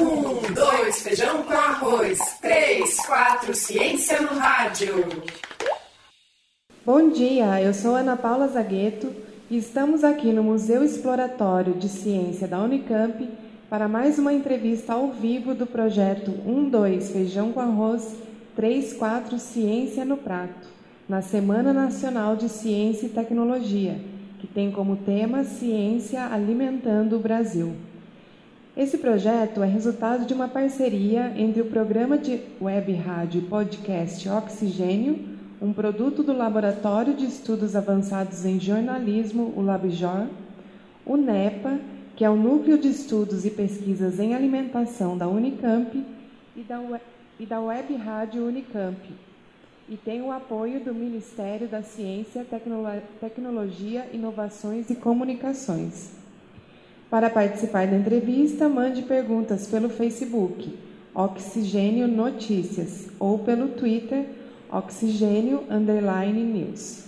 Um, dois, feijão com arroz. Três, quatro, ciência no rádio. Bom dia, eu sou Ana Paula Zagueto e estamos aqui no Museu Exploratório de Ciência da Unicamp para mais uma entrevista ao vivo do projeto 12 Feijão com Arroz 34 Ciência no Prato, na Semana Nacional de Ciência e Tecnologia, que tem como tema Ciência Alimentando o Brasil. Esse projeto é resultado de uma parceria entre o programa de web rádio e podcast Oxigênio um produto do Laboratório de Estudos Avançados em Jornalismo, o LabJOR, o NEPA, que é o Núcleo de Estudos e Pesquisas em Alimentação da Unicamp, e da, Web, e da Web Rádio Unicamp, e tem o apoio do Ministério da Ciência, Tecnolo Tecnologia, Inovações e Comunicações. Para participar da entrevista, mande perguntas pelo Facebook Oxigênio Notícias ou pelo Twitter Oxigênio Underline News.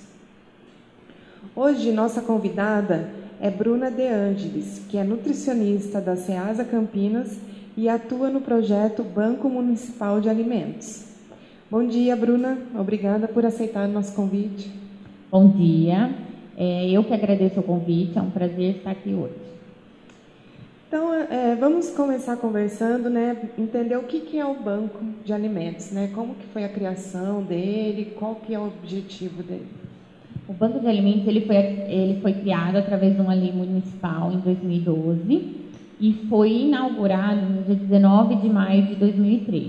Hoje, nossa convidada é Bruna De Angelis, que é nutricionista da SEASA Campinas e atua no projeto Banco Municipal de Alimentos. Bom dia, Bruna. Obrigada por aceitar o nosso convite. Bom dia. É, eu que agradeço o convite. É um prazer estar aqui hoje. Então, é, vamos começar conversando, né? Entender o que, que é o banco de alimentos, né? Como que foi a criação dele, qual que é o objetivo dele? O banco de alimentos ele foi ele foi criado através de uma lei municipal em 2012 e foi inaugurado no dia 19 de maio de 2003.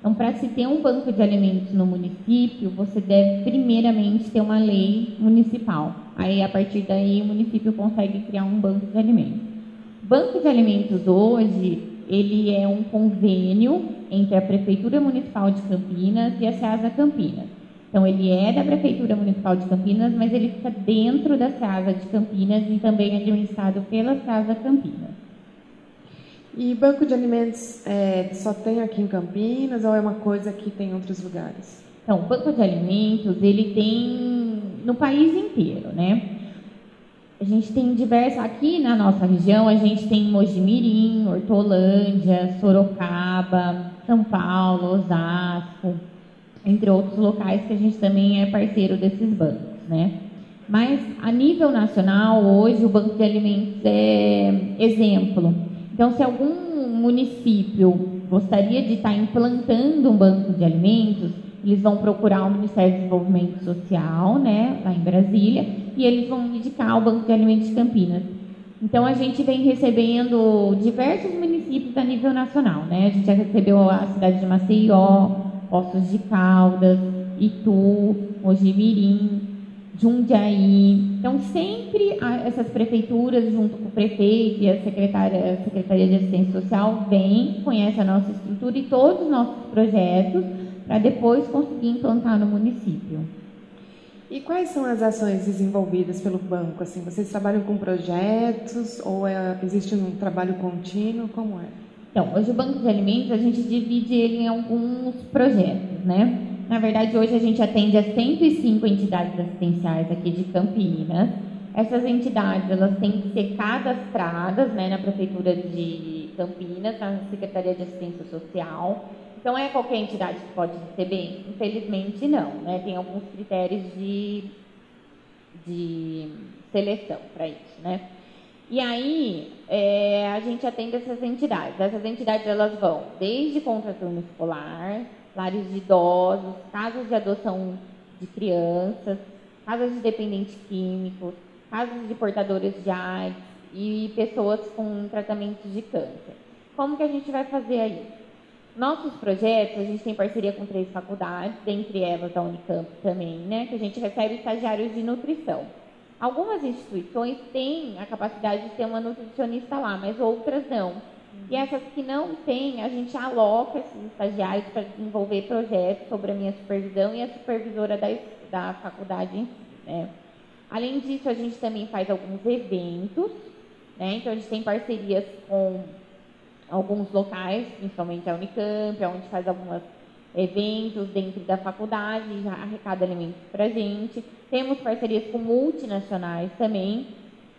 Então, para se ter um banco de alimentos no município, você deve primeiramente ter uma lei municipal. Aí, a partir daí, o município consegue criar um banco de alimentos. Banco de Alimentos hoje, ele é um convênio entre a Prefeitura Municipal de Campinas e a SEASA Campinas. Então, ele é da Prefeitura Municipal de Campinas, mas ele fica dentro da SEASA de Campinas e também é administrado pela SEASA Campinas. E banco de alimentos é, só tem aqui em Campinas ou é uma coisa que tem em outros lugares? Então, o banco de alimentos, ele tem no país inteiro, né? A gente tem diversas. Aqui na nossa região, a gente tem Mojimirim, Hortolândia, Sorocaba, São Paulo, Osasco, entre outros locais que a gente também é parceiro desses bancos, né? Mas a nível nacional, hoje o Banco de Alimentos é exemplo. Então, se algum município gostaria de estar implantando um banco de alimentos, eles vão procurar o Ministério do Desenvolvimento Social, né, lá em Brasília, e eles vão indicar o Banco de Alimentos de Campinas. Então a gente vem recebendo diversos municípios a nível nacional, né? A gente já recebeu a cidade de Maceió, Poços de Caldas, Itu, Mojimirim, Jundiaí. Então sempre essas prefeituras, junto com o prefeito e a secretária, a Secretaria de Assistência Social, vêm, conhecem a nossa estrutura e todos os nossos projetos para depois conseguir implantar no município. E quais são as ações desenvolvidas pelo banco? Assim, vocês trabalham com projetos ou é, existe um trabalho contínuo? Como é? Então, hoje o Banco de Alimentos a gente divide ele em alguns projetos, né? Na verdade, hoje a gente atende a 105 entidades assistenciais aqui de Campinas. Essas entidades elas têm que ser cadastradas né, na Prefeitura de Campinas, na Secretaria de Assistência Social. Então, é qualquer entidade que pode receber? Infelizmente, não. Né? Tem alguns critérios de, de seleção para isso. Né? E aí, é, a gente atende essas entidades. Essas entidades elas vão desde contraturno escolar, lares de idosos, casas de adoção de crianças, casas de dependentes químicos, casas de portadores de AIDS e pessoas com tratamentos de câncer. Como que a gente vai fazer aí? Nossos projetos, a gente tem parceria com três faculdades, dentre elas a Unicamp também, né, que a gente recebe estagiários de nutrição. Algumas instituições têm a capacidade de ter uma nutricionista lá, mas outras não. E essas que não têm, a gente aloca esses estagiários para desenvolver projetos sobre a minha supervisão e a supervisora da, da faculdade. Né? Além disso, a gente também faz alguns eventos, né? então a gente tem parcerias com alguns locais, principalmente a Unicamp, onde faz alguns eventos dentro da faculdade, já arrecada alimentos para a gente. Temos parcerias com multinacionais também.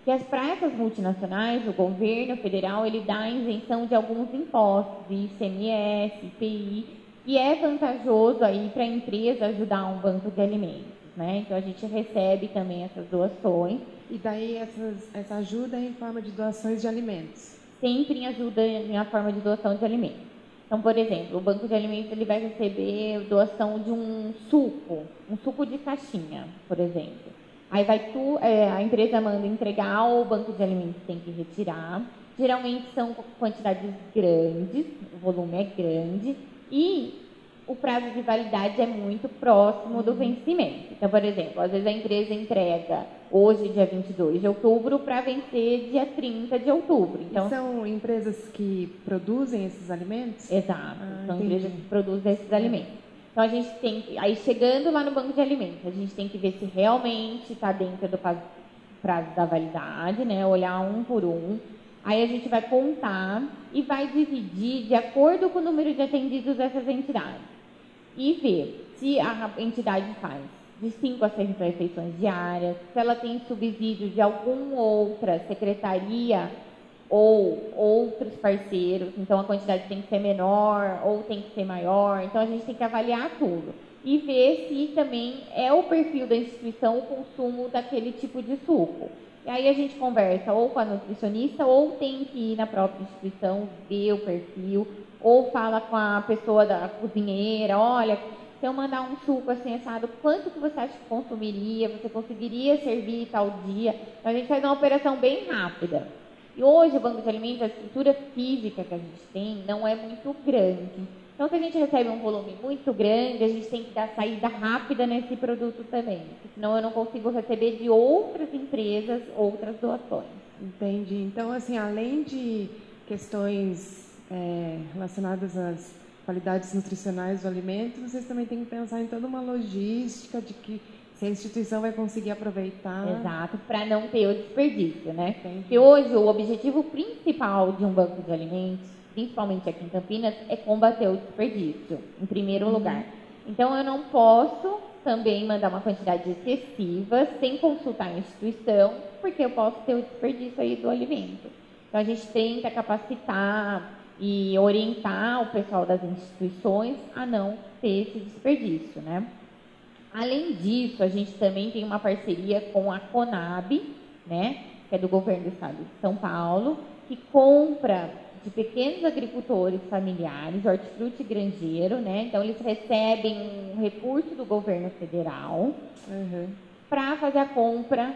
que para essas multinacionais, o governo federal ele dá isenção de alguns impostos, ICMS, IPI, e é vantajoso aí para a empresa ajudar um banco de alimentos. Né? Então a gente recebe também essas doações. E daí essas, essa ajuda é em forma de doações de alimentos? Sempre em ajuda em forma de doação de alimentos. Então, por exemplo, o banco de alimentos ele vai receber doação de um suco, um suco de caixinha, por exemplo. Aí vai tu, é, a empresa manda entregar, o banco de alimentos tem que retirar. Geralmente são quantidades grandes, o volume é grande e o prazo de validade é muito próximo do vencimento. Então, por exemplo, às vezes a empresa entrega hoje, dia 22 de outubro, para vencer dia 30 de outubro. Então, e são empresas que produzem esses alimentos? Exato, ah, são entendi. empresas que produzem esses alimentos. Então a gente tem que, aí chegando lá no banco de alimentos, a gente tem que ver se realmente está dentro do prazo da validade, né? Olhar um por um. Aí a gente vai contar e vai dividir de acordo com o número de atendidos dessas entidades. E ver se a entidade faz de 5 a 6 refeições diárias, se ela tem subsídio de alguma outra secretaria ou outros parceiros, então a quantidade tem que ser menor ou tem que ser maior, então a gente tem que avaliar tudo e ver se também é o perfil da instituição o consumo daquele tipo de suco. E aí a gente conversa ou com a nutricionista ou tem que ir na própria instituição ver o perfil ou fala com a pessoa da cozinheira, olha, se eu mandar um suco assim assado, quanto que você acha que consumiria? Você conseguiria servir tal dia? Então a gente faz uma operação bem rápida. E hoje o banco de alimentos, a estrutura física que a gente tem não é muito grande. Então, se a gente recebe um volume muito grande, a gente tem que dar saída rápida nesse produto também. Senão eu não consigo receber de outras empresas outras doações. Entendi. Então, assim, além de questões é, relacionadas às qualidades nutricionais do alimento, vocês também têm que pensar em toda uma logística de que se a instituição vai conseguir aproveitar. Exato, para não ter o desperdício, né? Entendi. Porque hoje o objetivo principal de um banco de alimentos, principalmente aqui em Campinas, é combater o desperdício, em primeiro uhum. lugar. Então eu não posso também mandar uma quantidade excessiva sem consultar a instituição, porque eu posso ter o desperdício aí do alimento. Então a gente tenta capacitar e orientar o pessoal das instituições a não ter esse desperdício, né? Além disso, a gente também tem uma parceria com a Conab, né, que é do governo do estado de São Paulo, que compra de pequenos agricultores familiares, hortifruti granjeiro, né? Então eles recebem um recurso do governo federal uhum. para fazer a compra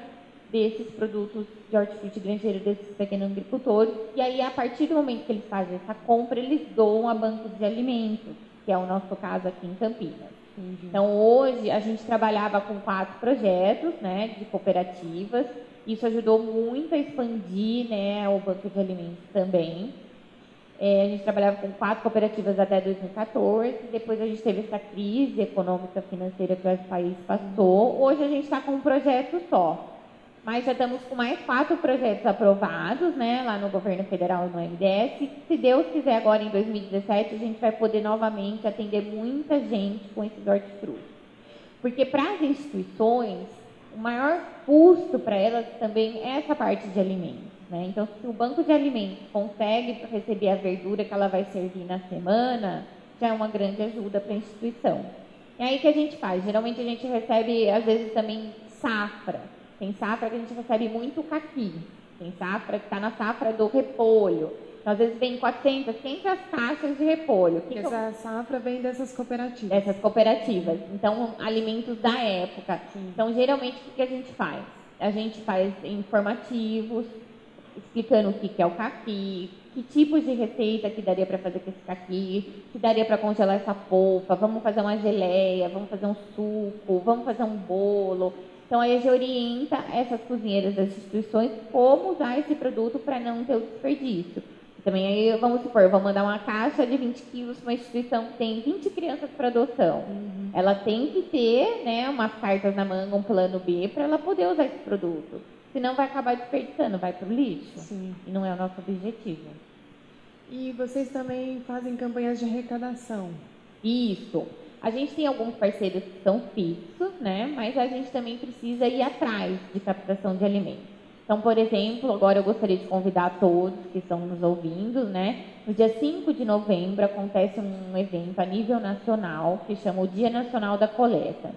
desses produtos de hortifruti granjeiro desses pequenos agricultores. E aí, a partir do momento que eles fazem essa compra, eles doam a bancos de alimentos, que é o nosso caso aqui em Campinas. Então, hoje, a gente trabalhava com quatro projetos né, de cooperativas. Isso ajudou muito a expandir né, o banco de alimentos também. É, a gente trabalhava com quatro cooperativas até 2014. Depois, a gente teve essa crise econômica financeira que o país passou. Hoje, a gente está com um projeto só. Mas já estamos com mais quatro projetos aprovados, né, lá no governo federal no MDS. Se Deus quiser, agora em 2017, a gente vai poder novamente atender muita gente com esses hortifrutis. Porque para as instituições, o maior custo para elas também é essa parte de alimentos. Né? Então, se o banco de alimentos consegue receber a verdura que ela vai servir na semana, já é uma grande ajuda para a instituição. É aí que a gente faz. Geralmente a gente recebe, às vezes, também safra. Tem safra que a gente recebe muito caqui. Tem safra que está na safra do repolho. Então, às vezes vem 400, 500 caixas de repolho. Que Essa que... safra vem dessas cooperativas. Dessas cooperativas. Então, alimentos da época. Sim. Então, geralmente, o que a gente faz? A gente faz informativos, explicando o que é o caqui, que tipos de receita que daria para fazer com esse caqui, que daria para congelar essa polpa, vamos fazer uma geleia, vamos fazer um suco, vamos fazer um bolo. Então, a EG orienta essas cozinheiras das instituições como usar esse produto para não ter o desperdício. Também aí, vamos supor, vou mandar uma caixa de 20 quilos para uma instituição que tem 20 crianças para adoção. Uhum. Ela tem que ter né, umas cartas na manga, um plano B, para ela poder usar esse produto. Senão vai acabar desperdiçando, vai para o lixo. Sim. E não é o nosso objetivo. E vocês também fazem campanhas de arrecadação. Isso. A gente tem alguns parceiros que são fixos, né? Mas a gente também precisa ir atrás de captação de alimentos. Então, por exemplo, agora eu gostaria de convidar todos que estão nos ouvindo, né? No dia 5 de novembro acontece um evento a nível nacional que chama o Dia Nacional da Coleta.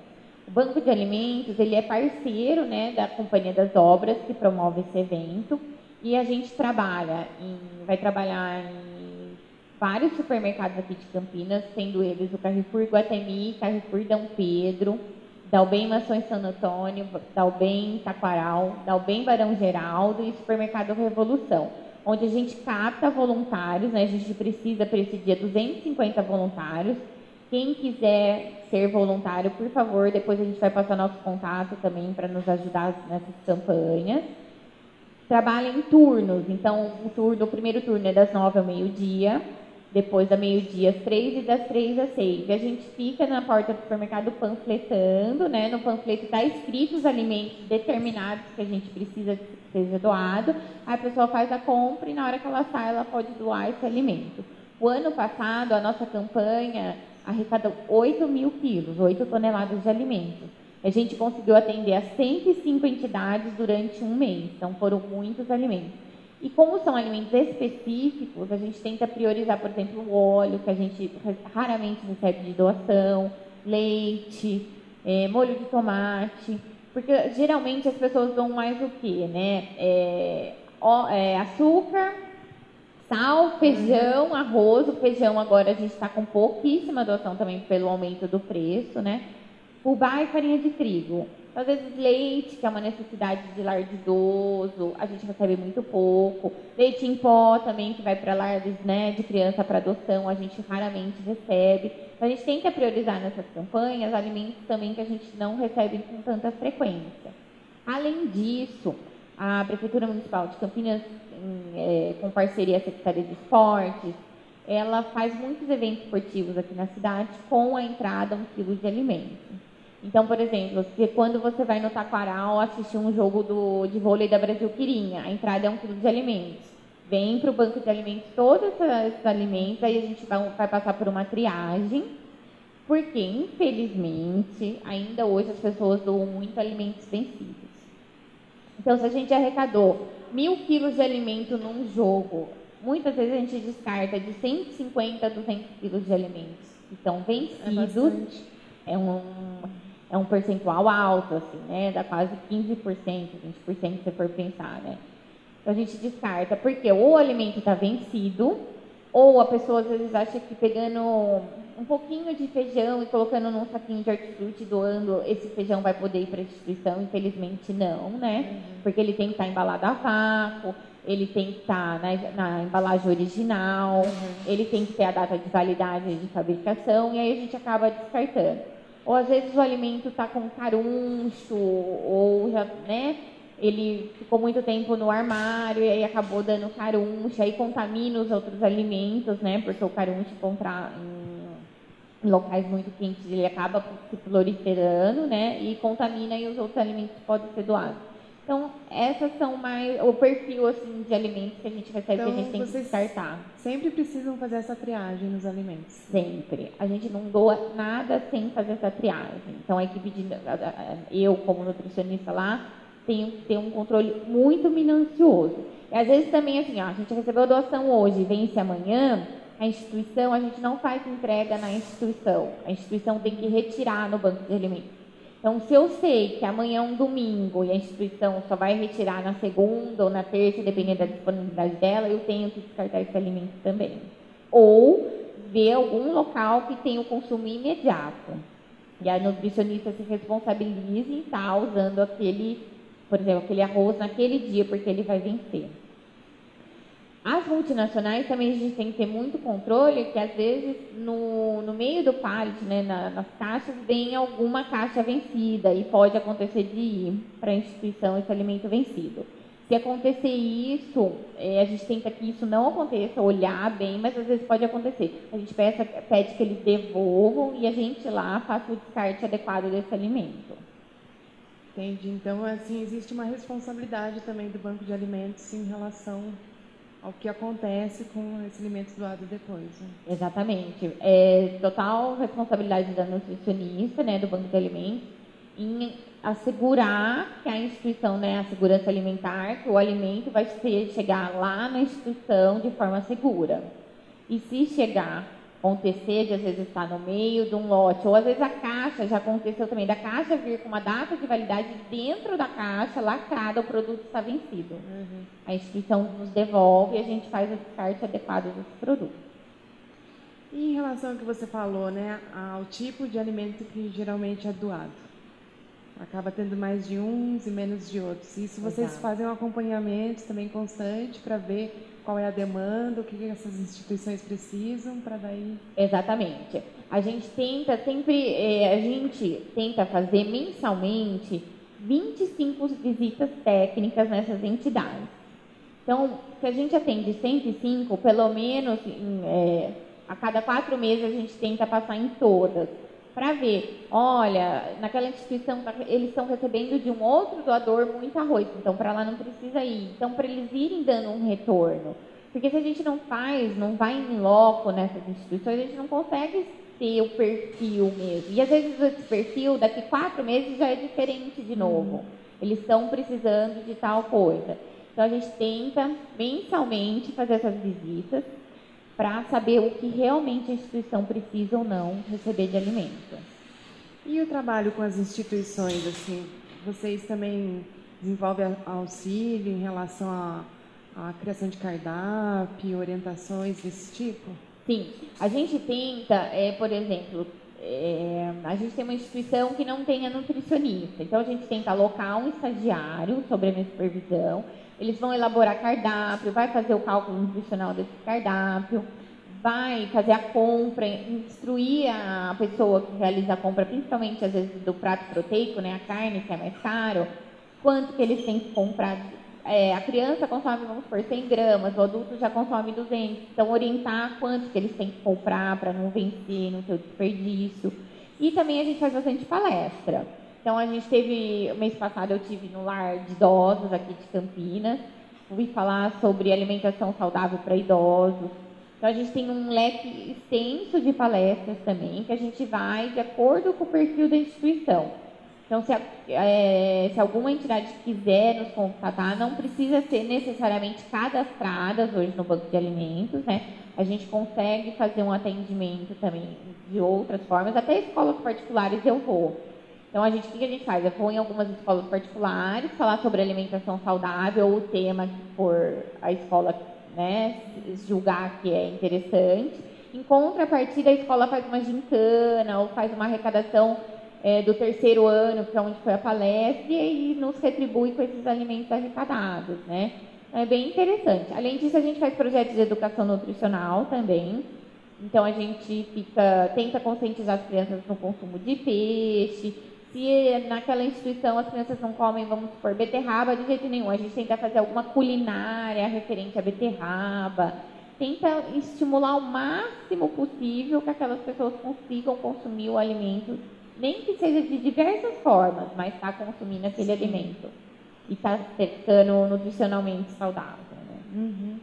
O Banco de Alimentos, ele é parceiro, né, da Companhia das Obras que promove esse evento e a gente trabalha em, vai trabalhar em vários supermercados aqui de Campinas, sendo eles o Carrefour Guatemi, Carrefour Dom Pedro, Dalbem Mações São Antônio, Dalbem Taquaral, Dalbem Barão Geraldo e Supermercado Revolução, onde a gente capta voluntários, né? a gente precisa para esse dia 250 voluntários. Quem quiser ser voluntário, por favor, depois a gente vai passar nosso contato também para nos ajudar nessas campanhas trabalha em turnos. Então, o, turno, o primeiro turno é das nove ao meio-dia, depois da meio-dia às três e das três às seis. E a gente fica na porta do supermercado panfletando, né? No panfleto está escrito os alimentos determinados que a gente precisa que seja doado. Aí a pessoa faz a compra e na hora que ela sai, ela pode doar esse alimento. O ano passado, a nossa campanha arrecadou 8 mil quilos, 8 toneladas de alimentos. A gente conseguiu atender a 105 entidades durante um mês, então foram muitos alimentos. E como são alimentos específicos, a gente tenta priorizar, por exemplo, o óleo, que a gente raramente recebe de doação, leite, é, molho de tomate, porque geralmente as pessoas dão mais o quê, né? É, ó, é, açúcar, sal, feijão, arroz. O feijão agora a gente está com pouquíssima doação também pelo aumento do preço, né? fubá e farinha de trigo. Às vezes leite, que é uma necessidade de lar de idoso, a gente recebe muito pouco. Leite em pó também, que vai para lares né, de criança para adoção, a gente raramente recebe. Então, a gente tenta priorizar nessas campanhas alimentos também que a gente não recebe com tanta frequência. Além disso, a Prefeitura Municipal de Campinas, em, é, com parceria a Secretaria de Esportes, ela faz muitos eventos esportivos aqui na cidade com a entrada um quilo de alimento. Então, por exemplo, se quando você vai no Taquaral assistir um jogo do, de vôlei da Brasil Quirinha, a entrada é um quilo de alimentos. Vem para o banco de alimentos todos esses alimentos, aí a gente vai, vai passar por uma triagem, porque, infelizmente, ainda hoje as pessoas doam muito alimentos vencidos. Então, se a gente arrecadou mil quilos de alimento num jogo, muitas vezes a gente descarta de 150 a 200 quilos de alimentos que estão vencidos. É, é um é um percentual alto, assim, né? Dá quase 15%, 20% se for pensar, né? Então a gente descarta, porque ou o alimento está vencido, ou a pessoa às vezes acha que pegando um pouquinho de feijão e colocando num saquinho de hortifruti, doando, esse feijão vai poder ir para a instituição. Infelizmente não, né? Uhum. Porque ele tem que estar tá embalado a vácuo, ele tem que estar tá na, na, embalagem original, uhum. ele tem que ter a data de validade de fabricação, e aí a gente acaba descartando. Ou às vezes o alimento está com caruncho, ou já, né? Ele ficou muito tempo no armário e aí acabou dando caruncho, aí contamina os outros alimentos, né? Porque o caruncho contra, em locais muito quentes ele acaba se proliferando, né? E contamina e os outros alimentos podem ser doados. Então, essas são mais o perfil assim de alimentos que a gente recebe então, que a gente tem que descartar. Sempre precisam fazer essa triagem nos alimentos. Sempre. A gente não doa nada sem fazer essa triagem. Então, a equipe de eu como nutricionista lá tenho que ter um controle muito minucioso. E às vezes também assim, ó, a gente recebeu a doação hoje, vence amanhã, a instituição, a gente não faz entrega na instituição. A instituição tem que retirar no banco de alimentos. Então, se eu sei que amanhã é um domingo e a instituição só vai retirar na segunda ou na terça, dependendo da disponibilidade dela, eu tenho que descartar esse alimento também. Ou ver algum local que tenha o consumo imediato. E a nutricionista se responsabilize em estar usando aquele, por exemplo, aquele arroz naquele dia, porque ele vai vencer. As multinacionais também a gente tem que ter muito controle, que às vezes no, no meio do pallet, né, na, nas caixas, vem alguma caixa vencida e pode acontecer de ir para a instituição esse alimento vencido. Se acontecer isso, é, a gente tenta que isso não aconteça, olhar bem, mas às vezes pode acontecer. A gente peça, pede que eles devolvam e a gente lá faça o descarte adequado desse alimento. Entendi. Então, assim, existe uma responsabilidade também do banco de alimentos em relação ao que acontece com esse alimento doado depois. Né? Exatamente. É total responsabilidade da nutricionista, né, do banco de alimentos, em assegurar que a instituição, né, a segurança alimentar, que o alimento vai chegar lá na instituição de forma segura. E se chegar, acontecer de às vezes estar no meio de um lote, ou às vezes a caixa, já aconteceu também, da caixa vir com uma data de validade dentro da caixa, lacrada, o produto está vencido. Uhum. A instituição nos devolve e a gente faz o descarte adequado dos produtos. E em relação ao que você falou, né, ao tipo de alimento que geralmente é doado? Acaba tendo mais de uns e menos de outros. Isso vocês Exato. fazem um acompanhamento também constante para ver qual é a demanda, o que essas instituições precisam para daí. Exatamente. A gente tenta sempre, é, a gente tenta fazer mensalmente 25 visitas técnicas nessas entidades. Então, se a gente atende 105, pelo menos em, é, a cada quatro meses a gente tenta passar em todas, para ver, olha, naquela instituição tá, eles estão recebendo de um outro doador muito arroz, então para lá não precisa ir. Então, para eles irem dando um retorno. Porque se a gente não faz, não vai em loco nessas instituições, a gente não consegue ter o perfil mesmo. E às vezes esse perfil, daqui quatro meses, já é diferente de novo. Eles estão precisando de tal coisa. Então a gente tenta mensalmente fazer essas visitas para saber o que realmente a instituição precisa ou não receber de alimento. E o trabalho com as instituições, assim, vocês também desenvolvem auxílio em relação à, à criação de cardápio, orientações desse tipo? Sim, a gente tenta, é, por exemplo, é, a gente tem uma instituição que não tenha nutricionista, então a gente tenta alocar um estagiário sobre a minha supervisão eles vão elaborar cardápio, vai fazer o cálculo nutricional desse cardápio, vai fazer a compra, instruir a pessoa que realiza a compra, principalmente às vezes do prato proteico, né, a carne que é mais caro, quanto que eles têm que comprar. É, a criança consome, vamos por 100 gramas, o adulto já consome 200. Então, orientar quanto que eles têm que comprar para não vencer, não ter o desperdício. E também a gente faz bastante palestra. Então a gente teve, mês passado eu tive no lar de idosos aqui de Campinas, fui falar sobre alimentação saudável para idosos. Então a gente tem um leque extenso de palestras também, que a gente vai de acordo com o perfil da instituição. Então, se, é, se alguma entidade quiser nos contatar, não precisa ser necessariamente cadastradas hoje no banco de alimentos, né? A gente consegue fazer um atendimento também de outras formas, até escolas particulares eu vou. Então, a gente, o que a gente faz? Eu vou em algumas escolas particulares falar sobre alimentação saudável, ou o tema que for a escola né, julgar que é interessante. Em contrapartida, a escola faz uma gincana ou faz uma arrecadação é, do terceiro ano, que é onde foi a palestra, e nos retribui com esses alimentos arrecadados, né? Então, é bem interessante. Além disso, a gente faz projetos de educação nutricional também. Então, a gente fica, tenta conscientizar as crianças no consumo de peixe, se naquela instituição as crianças não comem, vamos supor, beterraba de jeito nenhum, a gente tenta fazer alguma culinária referente à beterraba, tenta estimular o máximo possível que aquelas pessoas consigam consumir o alimento, nem que seja de diversas formas, mas está consumindo aquele Sim. alimento e está ficando nutricionalmente saudável. Né? Uhum.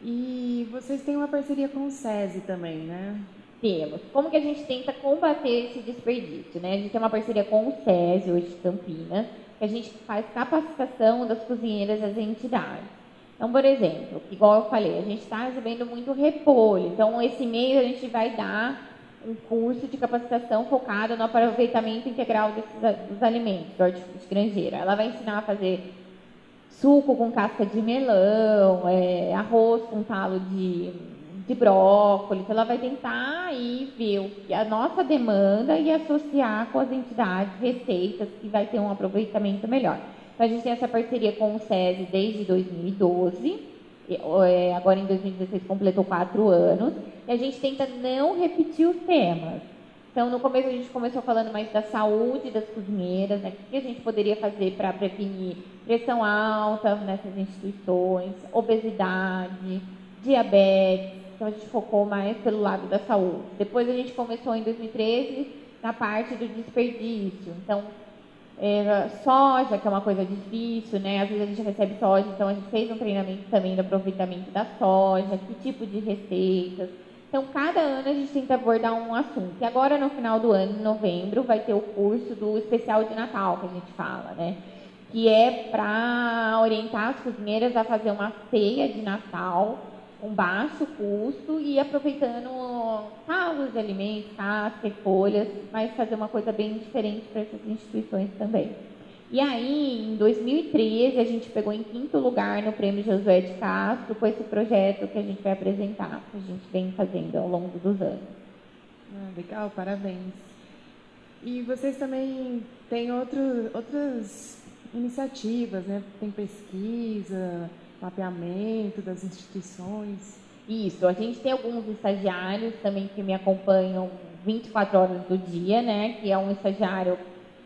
E vocês têm uma parceria com o SESI também, né? Temos. Como que a gente tenta combater esse desperdício? Né? A gente tem uma parceria com o SESI, hoje de Campinas, que a gente faz capacitação das cozinheiras das entidades. Então, por exemplo, igual eu falei, a gente está recebendo muito repolho. Então, esse mês a gente vai dar um curso de capacitação focado no aproveitamento integral desses, dos alimentos, do hortifruti granjeiro. Ela vai ensinar a fazer suco com casca de melão, é, arroz com talo de de brócolis, ela vai tentar aí ver a nossa demanda e associar com as entidades receitas que vai ter um aproveitamento melhor. Então a gente tem essa parceria com o SESI desde 2012, é, agora em 2016 completou quatro anos, e a gente tenta não repetir os temas. Então, no começo a gente começou falando mais da saúde das cozinheiras, né? o que a gente poderia fazer para prevenir pressão alta nessas instituições, obesidade, diabetes, então a gente focou mais pelo lado da saúde. Depois a gente começou em 2013 na parte do desperdício. Então, é, soja, que é uma coisa difícil, né? Às vezes a gente recebe soja, então a gente fez um treinamento também do aproveitamento da soja, que tipo de receitas. Então, cada ano a gente tenta abordar um assunto. E agora, no final do ano, em novembro, vai ter o curso do especial de Natal, que a gente fala, né? Que é para orientar as cozinheiras a fazer uma ceia de Natal com baixo custo e aproveitando calos de alimentos, cascas, folhas, mas fazer uma coisa bem diferente para essas instituições também. E aí, em 2013, a gente pegou em quinto lugar no Prêmio Josué de Castro com esse projeto que a gente vai apresentar, que a gente vem fazendo ao longo dos anos. Ah, legal, parabéns. E vocês também têm outro, outras iniciativas, né? Tem pesquisa, mapeamento das instituições. Isso, a gente tem alguns estagiários também que me acompanham 24 horas do dia, né? Que é um estagiário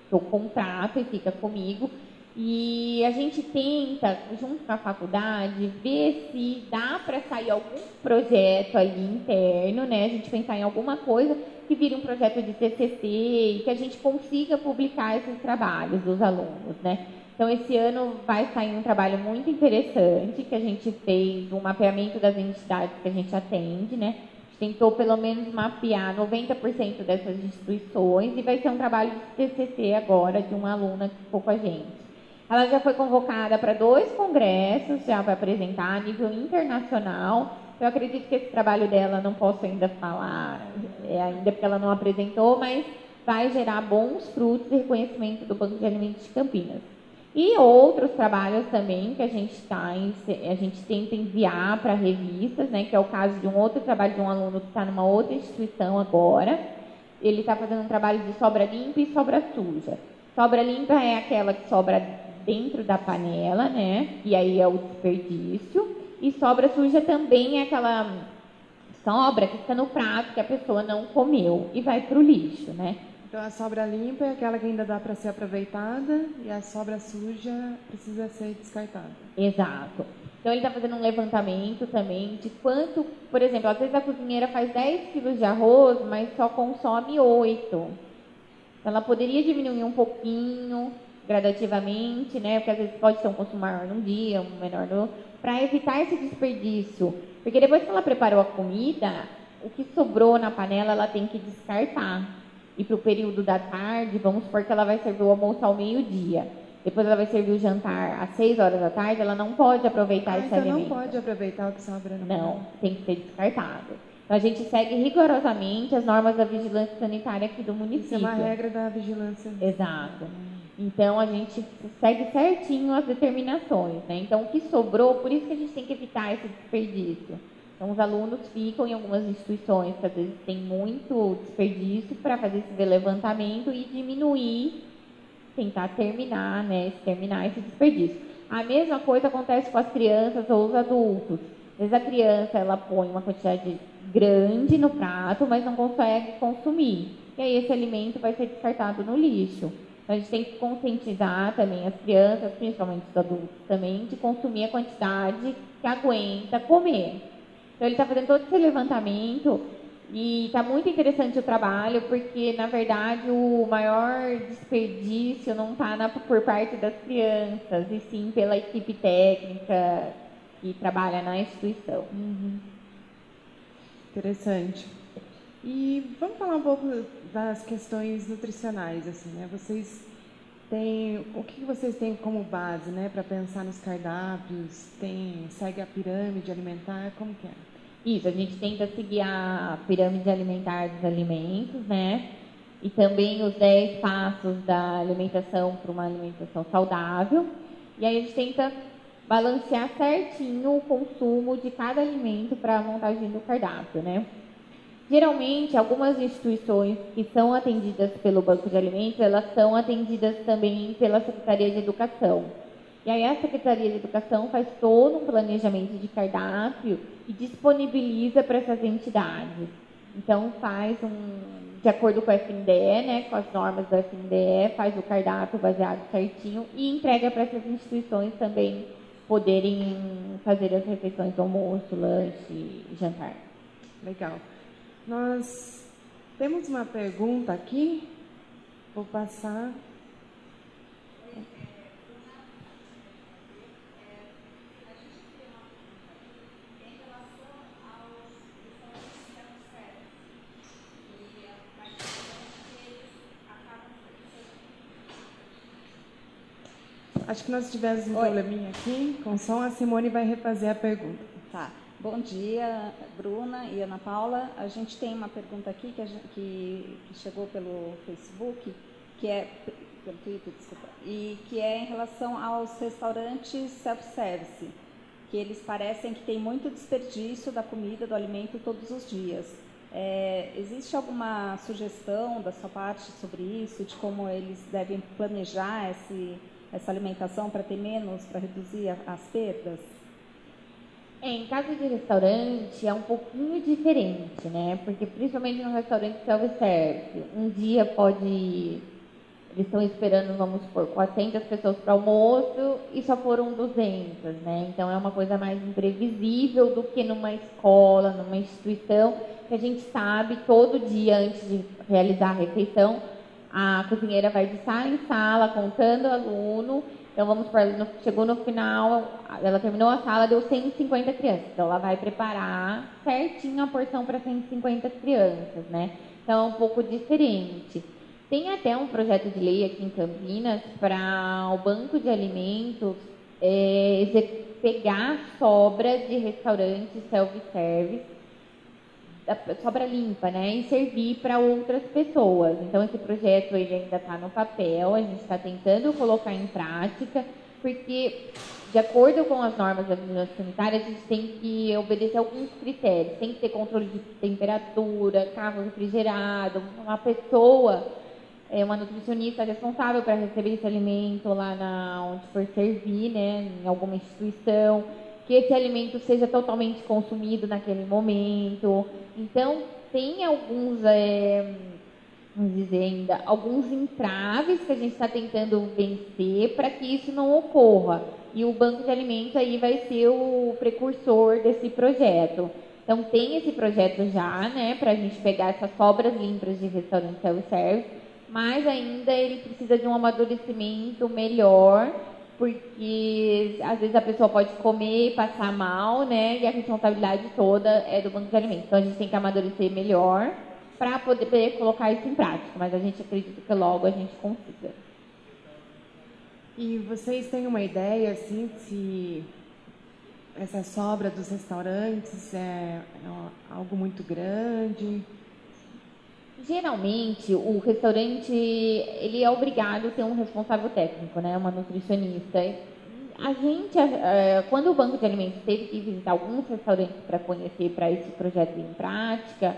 que eu contrato e fica comigo. E a gente tenta, junto com a faculdade, ver se dá para sair algum projeto ali interno, né? A gente pensar em alguma coisa que vire um projeto de TCC e que a gente consiga publicar esses trabalhos dos alunos, né? Então, esse ano vai sair um trabalho muito interessante que a gente fez, um mapeamento das entidades que a gente atende, né? tentou pelo menos mapear 90% dessas instituições e vai ser um trabalho de TCC agora de uma aluna que ficou com a gente. Ela já foi convocada para dois congressos, já vai apresentar a nível internacional. Eu acredito que esse trabalho dela não posso ainda falar, é, ainda porque ela não apresentou, mas vai gerar bons frutos e reconhecimento do Banco de Alimentos de Campinas. E outros trabalhos também que a gente tá a gente tenta enviar para revistas, né? Que é o caso de um outro trabalho de um aluno que está numa outra instituição agora. Ele está fazendo um trabalho de sobra limpa e sobra suja. Sobra limpa é aquela que sobra dentro da panela, né? E aí é o desperdício. E sobra suja também é aquela sobra que está no prato que a pessoa não comeu e vai para o lixo, né? Então a sobra limpa é aquela que ainda dá para ser aproveitada e a sobra suja precisa ser descartada. Exato. Então ele está fazendo um levantamento também de quanto, por exemplo, às vezes a cozinheira faz 10 quilos de arroz, mas só consome 8. Então ela poderia diminuir um pouquinho, gradativamente, né? Porque às vezes pode ser um consumo maior num dia, um menor no para evitar esse desperdício. Porque depois que ela preparou a comida, o que sobrou na panela ela tem que descartar e para o período da tarde, vamos supor que ela vai servir o almoço ao meio-dia. Depois ela vai servir o jantar às 6 horas da tarde, ela não pode aproveitar ah, esse então alimento. não pode aproveitar o que sobra. Não, não tem que ser descartado. Então a gente segue rigorosamente as normas da vigilância sanitária aqui do município. Isso é uma regra da vigilância. Exato. Então a gente segue certinho as determinações, né? Então o que sobrou, por isso que a gente tem que evitar esse desperdício. Então, os alunos ficam em algumas instituições que às vezes tem muito desperdício para fazer esse levantamento e diminuir, tentar terminar, né, terminar esse desperdício. A mesma coisa acontece com as crianças ou os adultos. Às vezes a criança ela põe uma quantidade grande no prato, mas não consegue consumir. E aí esse alimento vai ser descartado no lixo. Então, a gente tem que conscientizar também as crianças, principalmente os adultos também, de consumir a quantidade que aguenta comer. Então ele está fazendo todo esse levantamento e está muito interessante o trabalho, porque na verdade o maior desperdício não está por parte das crianças, e sim pela equipe técnica que trabalha na instituição. Uhum. Interessante. E vamos falar um pouco das questões nutricionais, assim, né? Vocês têm, o que vocês têm como base, né, para pensar nos cardápios? Tem, segue a pirâmide alimentar, como que é? Isso, a gente tenta seguir a pirâmide alimentar dos alimentos, né? E também os 10 passos da alimentação para uma alimentação saudável. E aí a gente tenta balancear certinho o consumo de cada alimento para a montagem do cardápio, né? Geralmente, algumas instituições que são atendidas pelo Banco de Alimentos, elas são atendidas também pela Secretaria de Educação. E aí a Secretaria de Educação faz todo um planejamento de cardápio e disponibiliza para essas entidades. Então faz um, de acordo com a FNDE, né, com as normas da FNDE, faz o cardápio baseado certinho e entrega para essas instituições também poderem fazer as refeições almoço, lanche jantar. Legal. Nós temos uma pergunta aqui. Vou passar. Acho que nós tivemos um Oi. probleminha aqui com som. A Simone vai refazer a pergunta. Tá. Bom dia, Bruna e Ana Paula. A gente tem uma pergunta aqui que, gente, que, que chegou pelo Facebook, que é pelo Twitter, desculpa, e que é em relação aos restaurantes self-service, que eles parecem que tem muito desperdício da comida, do alimento todos os dias. É, existe alguma sugestão da sua parte sobre isso, de como eles devem planejar esse, essa alimentação para ter menos, para reduzir as perdas? É, em caso de restaurante é um pouquinho diferente, né? Porque principalmente no restaurante self-service, um dia pode eles estão esperando, vamos supor, 400 pessoas para almoço e só foram 200, né? Então é uma coisa mais imprevisível do que numa escola, numa instituição, que a gente sabe todo dia antes de realizar a refeição, a cozinheira vai de sala em sala contando o aluno. Então vamos supor, chegou no final, ela terminou a sala, deu 150 crianças. Então ela vai preparar certinho a porção para 150 crianças, né? Então é um pouco diferente. Tem até um projeto de lei aqui em Campinas para o banco de alimentos é, pegar sobra de restaurantes self-service, sobra limpa, né, e servir para outras pessoas. Então esse projeto ele ainda está no papel, a gente está tentando colocar em prática, porque de acordo com as normas da vigilância sanitária, a gente tem que obedecer alguns critérios. Tem que ter controle de temperatura, carro refrigerado, uma pessoa é uma nutricionista responsável para receber esse alimento lá na, onde for servir, né, em alguma instituição, que esse alimento seja totalmente consumido naquele momento. Então, tem alguns, é, vamos dizer ainda, alguns entraves que a gente está tentando vencer para que isso não ocorra. E o banco de alimentos aí vai ser o precursor desse projeto. Então, tem esse projeto já, né, para a gente pegar essas sobras limpas de restaurante self-service mas ainda ele precisa de um amadurecimento melhor, porque às vezes a pessoa pode comer passar mal, né? E a responsabilidade toda é do banco de alimentos. Então a gente tem que amadurecer melhor para poder colocar isso em prática, mas a gente acredita que logo a gente consiga. E vocês têm uma ideia, assim, se essa sobra dos restaurantes é algo muito grande? Geralmente, o restaurante ele é obrigado a ter um responsável técnico, né, uma nutricionista. A gente, quando o Banco de Alimentos teve que visitar alguns restaurantes para conhecer para esse projeto em prática,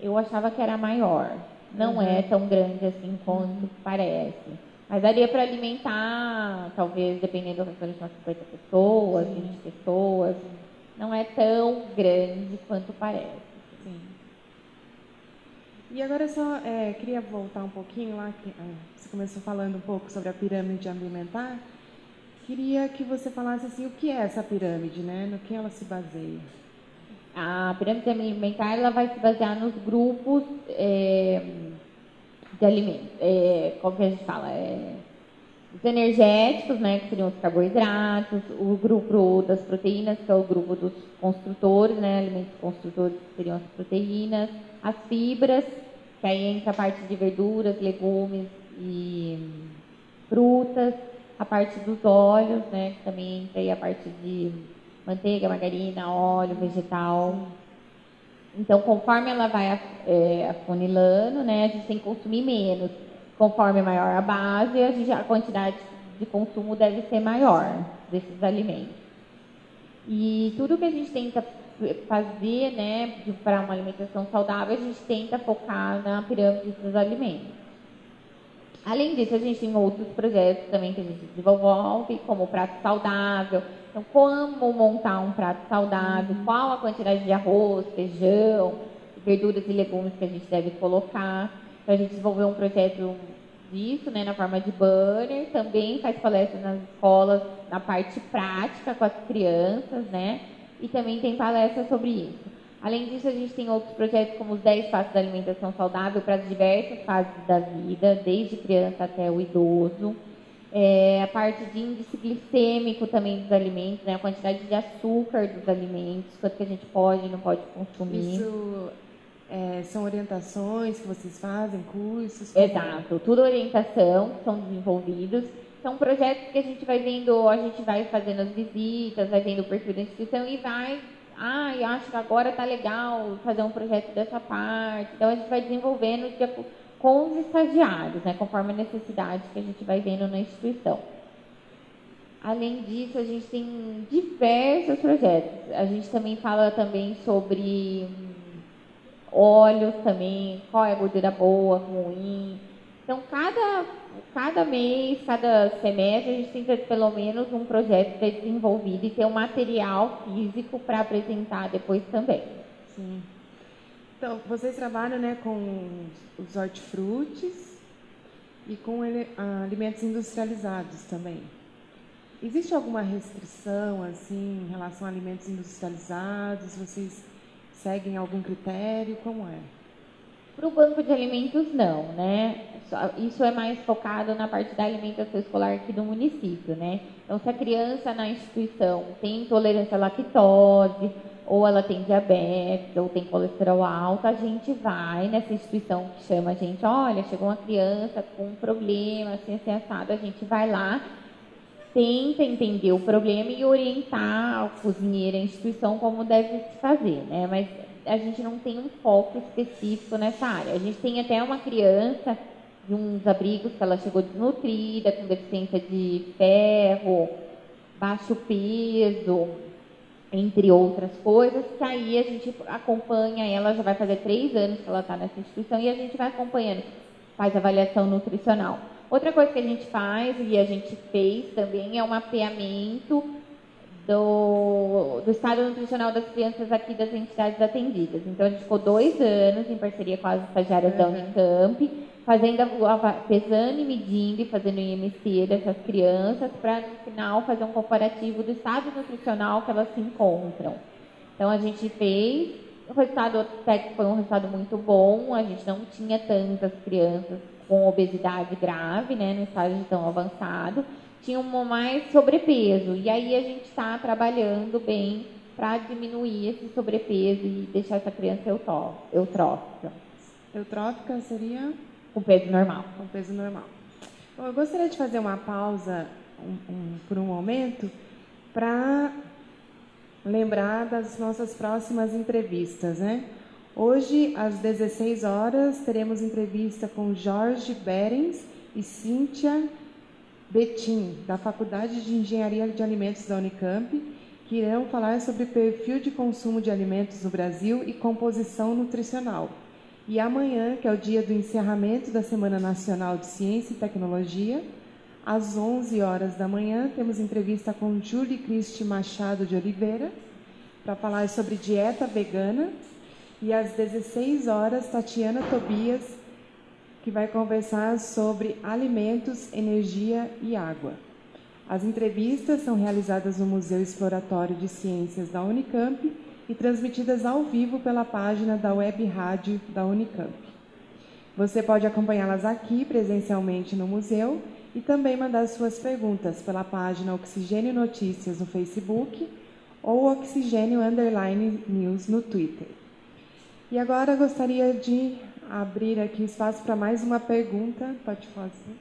eu achava que era maior. Não é uhum. é tão grande assim quanto uhum. parece. Mas daria para alimentar, talvez, dependendo do restaurante, umas 50 pessoas, Sim. 20 pessoas. Não é tão grande quanto parece. E agora eu só é, queria voltar um pouquinho lá, que ah, você começou falando um pouco sobre a pirâmide alimentar. Queria que você falasse assim, o que é essa pirâmide, né? No que ela se baseia? A pirâmide alimentar ela vai se basear nos grupos é, de alimentos. É, como que a gente fala? É, os energéticos, né, que seriam os carboidratos, o grupo das proteínas, que é o grupo dos construtores, né, alimentos construtores, que seriam as proteínas, as fibras, que aí entra a parte de verduras, legumes e frutas, a parte dos óleos, né, que também entra aí a parte de manteiga, margarina, óleo, vegetal. Então, conforme ela vai é, afunilando, né, a gente tem que consumir menos. Conforme maior a base, a, gente, a quantidade de consumo deve ser maior desses alimentos. E tudo que a gente tenta fazer, né, para uma alimentação saudável, a gente tenta focar na pirâmide dos alimentos. Além disso, a gente tem outros projetos também que a gente desenvolve, como o prato saudável. Então, como montar um prato saudável, qual a quantidade de arroz, feijão, verduras e legumes que a gente deve colocar. Então, a gente desenvolveu um projeto disso, né, na forma de banner. Também faz palestras nas escolas, na parte prática com as crianças, né? E também tem palestras sobre isso. Além disso, a gente tem outros projetos como os 10 passos da alimentação saudável para as diversas fases da vida, desde criança até o idoso. É, a parte de índice glicêmico também dos alimentos, né, a quantidade de açúcar dos alimentos, quanto que a gente pode e não pode consumir. Isso é, são orientações que vocês fazem, cursos? Exato, tudo orientação que são desenvolvidos são projetos que a gente vai vendo, a gente vai fazendo as visitas, vai vendo o perfil da instituição e vai, ah, eu acho que agora tá legal fazer um projeto dessa parte. Então a gente vai desenvolvendo com os estagiários, né, conforme a necessidade que a gente vai vendo na instituição. Além disso, a gente tem diversos projetos. A gente também fala também sobre hum, óleos também, qual é a gordura boa, ruim. Então, cada, cada mês, cada semestre, a gente tem pelo menos um projeto desenvolvido e ter um material físico para apresentar depois também. Sim. Então, vocês trabalham né, com os hortifrutis e com ele, alimentos industrializados também. Existe alguma restrição assim em relação a alimentos industrializados? Vocês seguem algum critério? Como é? Para o banco de alimentos, não, né? Isso é mais focado na parte da alimentação escolar aqui do município, né? Então, se a criança na instituição tem intolerância à lactose, ou ela tem diabetes, ou tem colesterol alto, a gente vai nessa instituição que chama a gente, olha, chegou uma criança com um problema, assim, assim, assado, a gente vai lá tenta entender o problema e orientar o cozinheiro, a instituição, como deve se fazer, né? Mas a gente não tem um foco específico nessa área. A gente tem até uma criança de uns abrigos que ela chegou desnutrida, com deficiência de ferro, baixo peso, entre outras coisas, que aí a gente acompanha ela, já vai fazer três anos que ela está nessa instituição, e a gente vai acompanhando, faz avaliação nutricional. Outra coisa que a gente faz e a gente fez também é o um mapeamento do, do estado nutricional das crianças aqui das entidades atendidas. Então, a gente ficou dois anos em parceria com as estagiárias uhum. da Unicamp, fazendo, pesando e medindo e fazendo o IMC dessas crianças, para no final fazer um comparativo do estado nutricional que elas se encontram. Então, a gente fez, o resultado até que foi um resultado muito bom, a gente não tinha tantas crianças com obesidade grave, né, no estágio tão avançado, tinham mais sobrepeso. E aí a gente está trabalhando bem para diminuir esse sobrepeso e deixar essa criança eutrófica. Eutrófica seria? Com peso normal. Com peso normal. Bom, eu gostaria de fazer uma pausa um, um, por um momento para lembrar das nossas próximas entrevistas, né? Hoje, às 16 horas, teremos entrevista com Jorge Berens e Cíntia Betim, da Faculdade de Engenharia de Alimentos da Unicamp, que irão falar sobre perfil de consumo de alimentos no Brasil e composição nutricional. E amanhã, que é o dia do encerramento da Semana Nacional de Ciência e Tecnologia, às 11 horas da manhã, temos entrevista com Julie Cristi Machado de Oliveira, para falar sobre dieta vegana e às 16 horas, Tatiana Tobias, que vai conversar sobre alimentos, energia e água. As entrevistas são realizadas no Museu Exploratório de Ciências da Unicamp e transmitidas ao vivo pela página da Web Rádio da Unicamp. Você pode acompanhá-las aqui presencialmente no museu e também mandar suas perguntas pela página Oxigênio Notícias no Facebook ou Oxigênio Underline News no Twitter. E agora gostaria de abrir aqui espaço para mais uma pergunta. Pode fazer.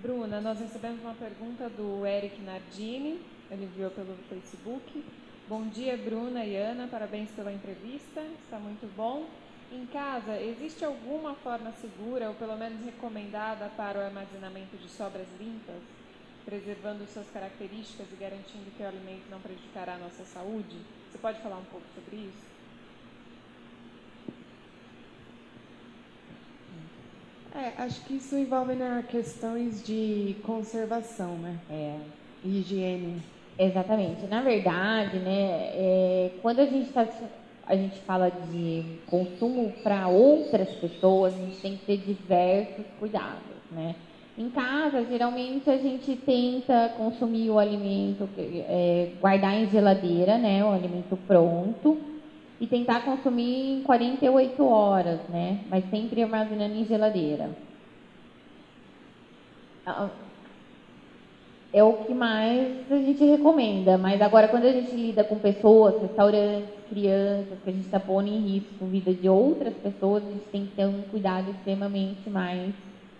Bruna, nós recebemos uma pergunta do Eric Nardini, ele enviou pelo Facebook. Bom dia, Bruna e Ana, parabéns pela entrevista, está muito bom. Em casa, existe alguma forma segura ou pelo menos recomendada para o armazenamento de sobras limpas, preservando suas características e garantindo que o alimento não prejudicará a nossa saúde? Você pode falar um pouco sobre isso? É, acho que isso envolve na questões de conservação, né? É. Higiene. Exatamente. Na verdade, né, é, quando a gente, tá, a gente fala de consumo para outras pessoas, a gente tem que ter diversos cuidados, né? Em casa, geralmente a gente tenta consumir o alimento, é, guardar em geladeira, né, o alimento pronto, e tentar consumir em 48 horas, né? Mas sempre armazenando em geladeira. Ah, é o que mais a gente recomenda, mas agora quando a gente lida com pessoas, restaurantes, crianças, que a gente está pondo em risco a vida de outras pessoas, a gente tem que ter um cuidado extremamente mais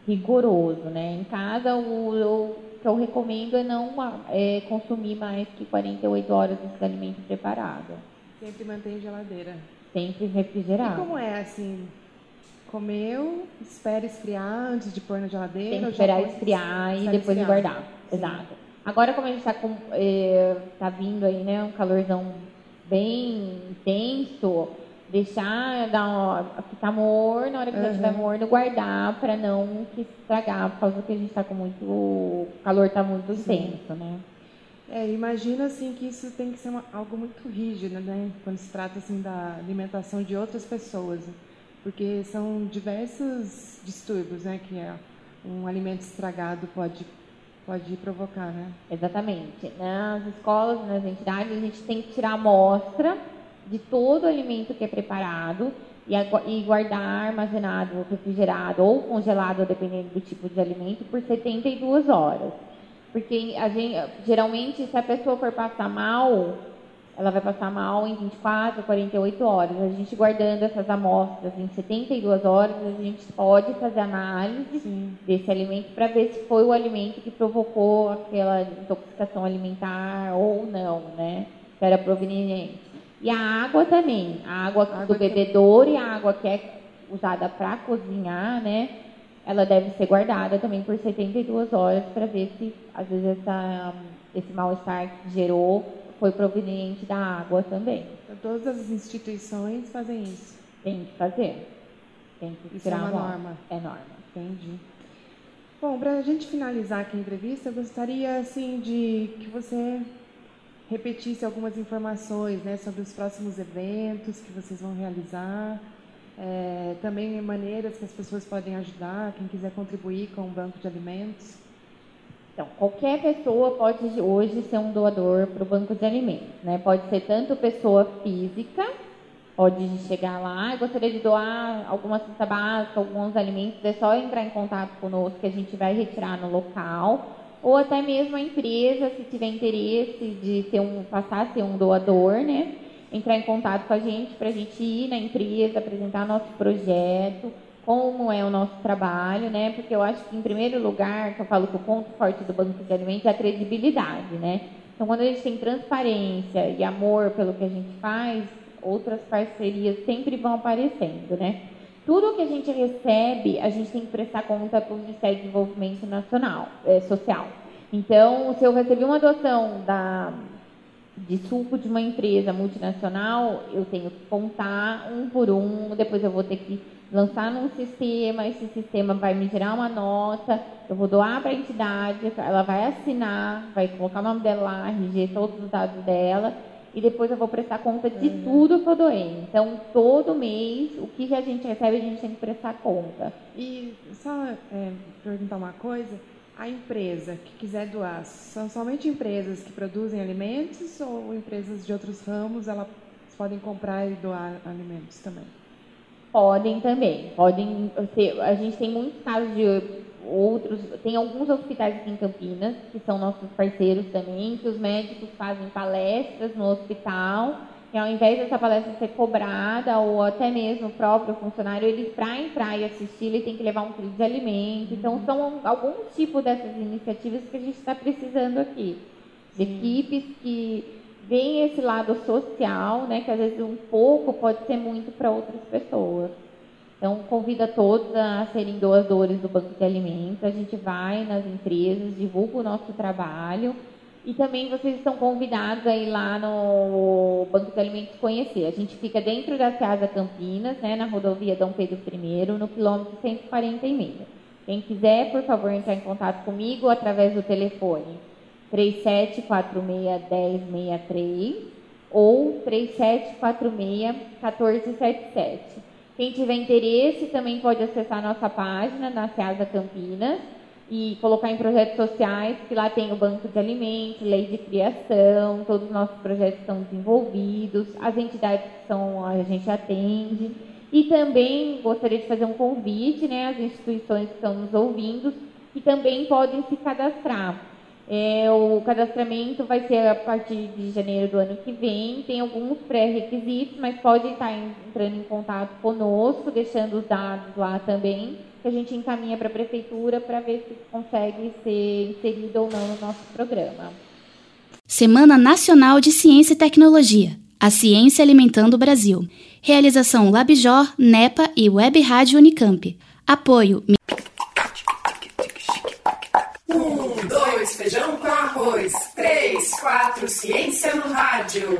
rigoroso, né? Em casa, o, o que eu recomendo é não é, consumir mais que 48 horas desse alimento preparado. Sempre mantém geladeira. Sempre refrigerado. E como é assim? Comeu, espera esfriar antes de pôr na geladeira? Tem que esperar esfriar e depois esfriar. guardar. Sim. Exato. Agora, como a gente está é, tá vindo aí, né, um calorzão bem intenso, deixar dar, ficar morno, na hora que uhum. já estiver morno, guardar para não estragar, por causa que a gente está com muito. O calor está muito intenso, né? É, imagina assim que isso tem que ser uma, algo muito rígido, né? Quando se trata assim da alimentação de outras pessoas, porque são diversos distúrbios, né? Que é um alimento estragado pode pode provocar, né? Exatamente. Nas escolas, nas entidades, a gente tem que tirar amostra de todo o alimento que é preparado e guardar armazenado, refrigerado ou congelado, dependendo do tipo de alimento, por 72 horas. Porque a gente, geralmente, se a pessoa for passar mal, ela vai passar mal em 24, 48 horas. A gente guardando essas amostras em 72 horas, a gente pode fazer análise Sim. desse alimento para ver se foi o alimento que provocou aquela intoxicação alimentar ou não, né? Se era proveniente. E a água também, a água, a água do bebedouro e a água que é usada para cozinhar, né? Ela deve ser guardada também por 72 horas para ver se, às vezes, essa, esse mal-estar que gerou foi proveniente da água também. Então, todas as instituições fazem isso? Tem que fazer. Tem que isso é uma norma? É norma. Entendi. Bom, para a gente finalizar aqui a entrevista, eu gostaria assim de que você repetisse algumas informações né, sobre os próximos eventos que vocês vão realizar, é, também maneiras que as pessoas podem ajudar, quem quiser contribuir com o banco de alimentos. Então, qualquer pessoa pode hoje ser um doador para o banco de alimentos, né? Pode ser tanto pessoa física, pode chegar lá, ah, gostaria de doar alguma cesta básica, alguns alimentos, é só entrar em contato conosco que a gente vai retirar no local ou até mesmo a empresa, se tiver interesse de ser um, passar a ser um doador, né? Entrar em contato com a gente para a gente ir na empresa, apresentar nosso projeto, como é o nosso trabalho, né? Porque eu acho que, em primeiro lugar, que eu falo que o ponto forte do Banco de Alimentos é a credibilidade, né? Então, quando a gente tem transparência e amor pelo que a gente faz, outras parcerias sempre vão aparecendo, né? Tudo que a gente recebe, a gente tem que prestar conta para o Ministério do Desenvolvimento Nacional, é, Social. Então, se eu recebi uma doação da, de suco de uma empresa multinacional, eu tenho que contar um por um, depois eu vou ter que lançar num sistema, esse sistema vai me gerar uma nota, eu vou doar para a entidade, ela vai assinar, vai colocar o nome dela lá, RG, todos os dados dela, e depois eu vou prestar conta de uhum. tudo que eu doei. Então, todo mês, o que a gente recebe, a gente tem que prestar conta. E só é, perguntar uma coisa, a empresa que quiser doar, são somente empresas que produzem alimentos ou empresas de outros ramos, elas podem comprar e doar alimentos também? Podem também. Podem ter, a gente tem muitos casos de outros, tem alguns hospitais aqui em Campinas, que são nossos parceiros também, que os médicos fazem palestras no hospital, e ao invés dessa palestra ser cobrada, ou até mesmo o próprio funcionário, ele para entrar e assistir, ele tem que levar um quilo de alimento. Então, são alguns tipos dessas iniciativas que a gente está precisando aqui. De equipes que veem esse lado social, né, que às vezes um pouco pode ser muito para outras pessoas. Então, convida todos a serem doadores do Banco de Alimentos. A gente vai nas empresas, divulga o nosso trabalho. E também vocês estão convidados a ir lá no Banco de Alimentos conhecer. A gente fica dentro da Casa Campinas, né, na rodovia Dom Pedro I, no quilômetro 146. Quem quiser, por favor, entrar em contato comigo através do telefone 3746-1063 ou 3746-1477. Quem tiver interesse também pode acessar a nossa página na Ceasa Campinas e colocar em projetos sociais, que lá tem o banco de alimentos, lei de criação, todos os nossos projetos estão desenvolvidos, as entidades que são, a gente atende. E também gostaria de fazer um convite né, às instituições que estão nos ouvindo, que também podem se cadastrar. É, o cadastramento vai ser a partir de janeiro do ano que vem. Tem alguns pré-requisitos, mas pode estar entrando em contato conosco, deixando os dados lá também, que a gente encaminha para a prefeitura para ver se consegue ser inserido ou não no nosso programa. Semana Nacional de Ciência e Tecnologia. A Ciência Alimentando o Brasil. Realização Labjor, NEPA e Web Rádio Unicamp. Apoio. Um, dois, feijão com arroz. Três, quatro, ciência no rádio.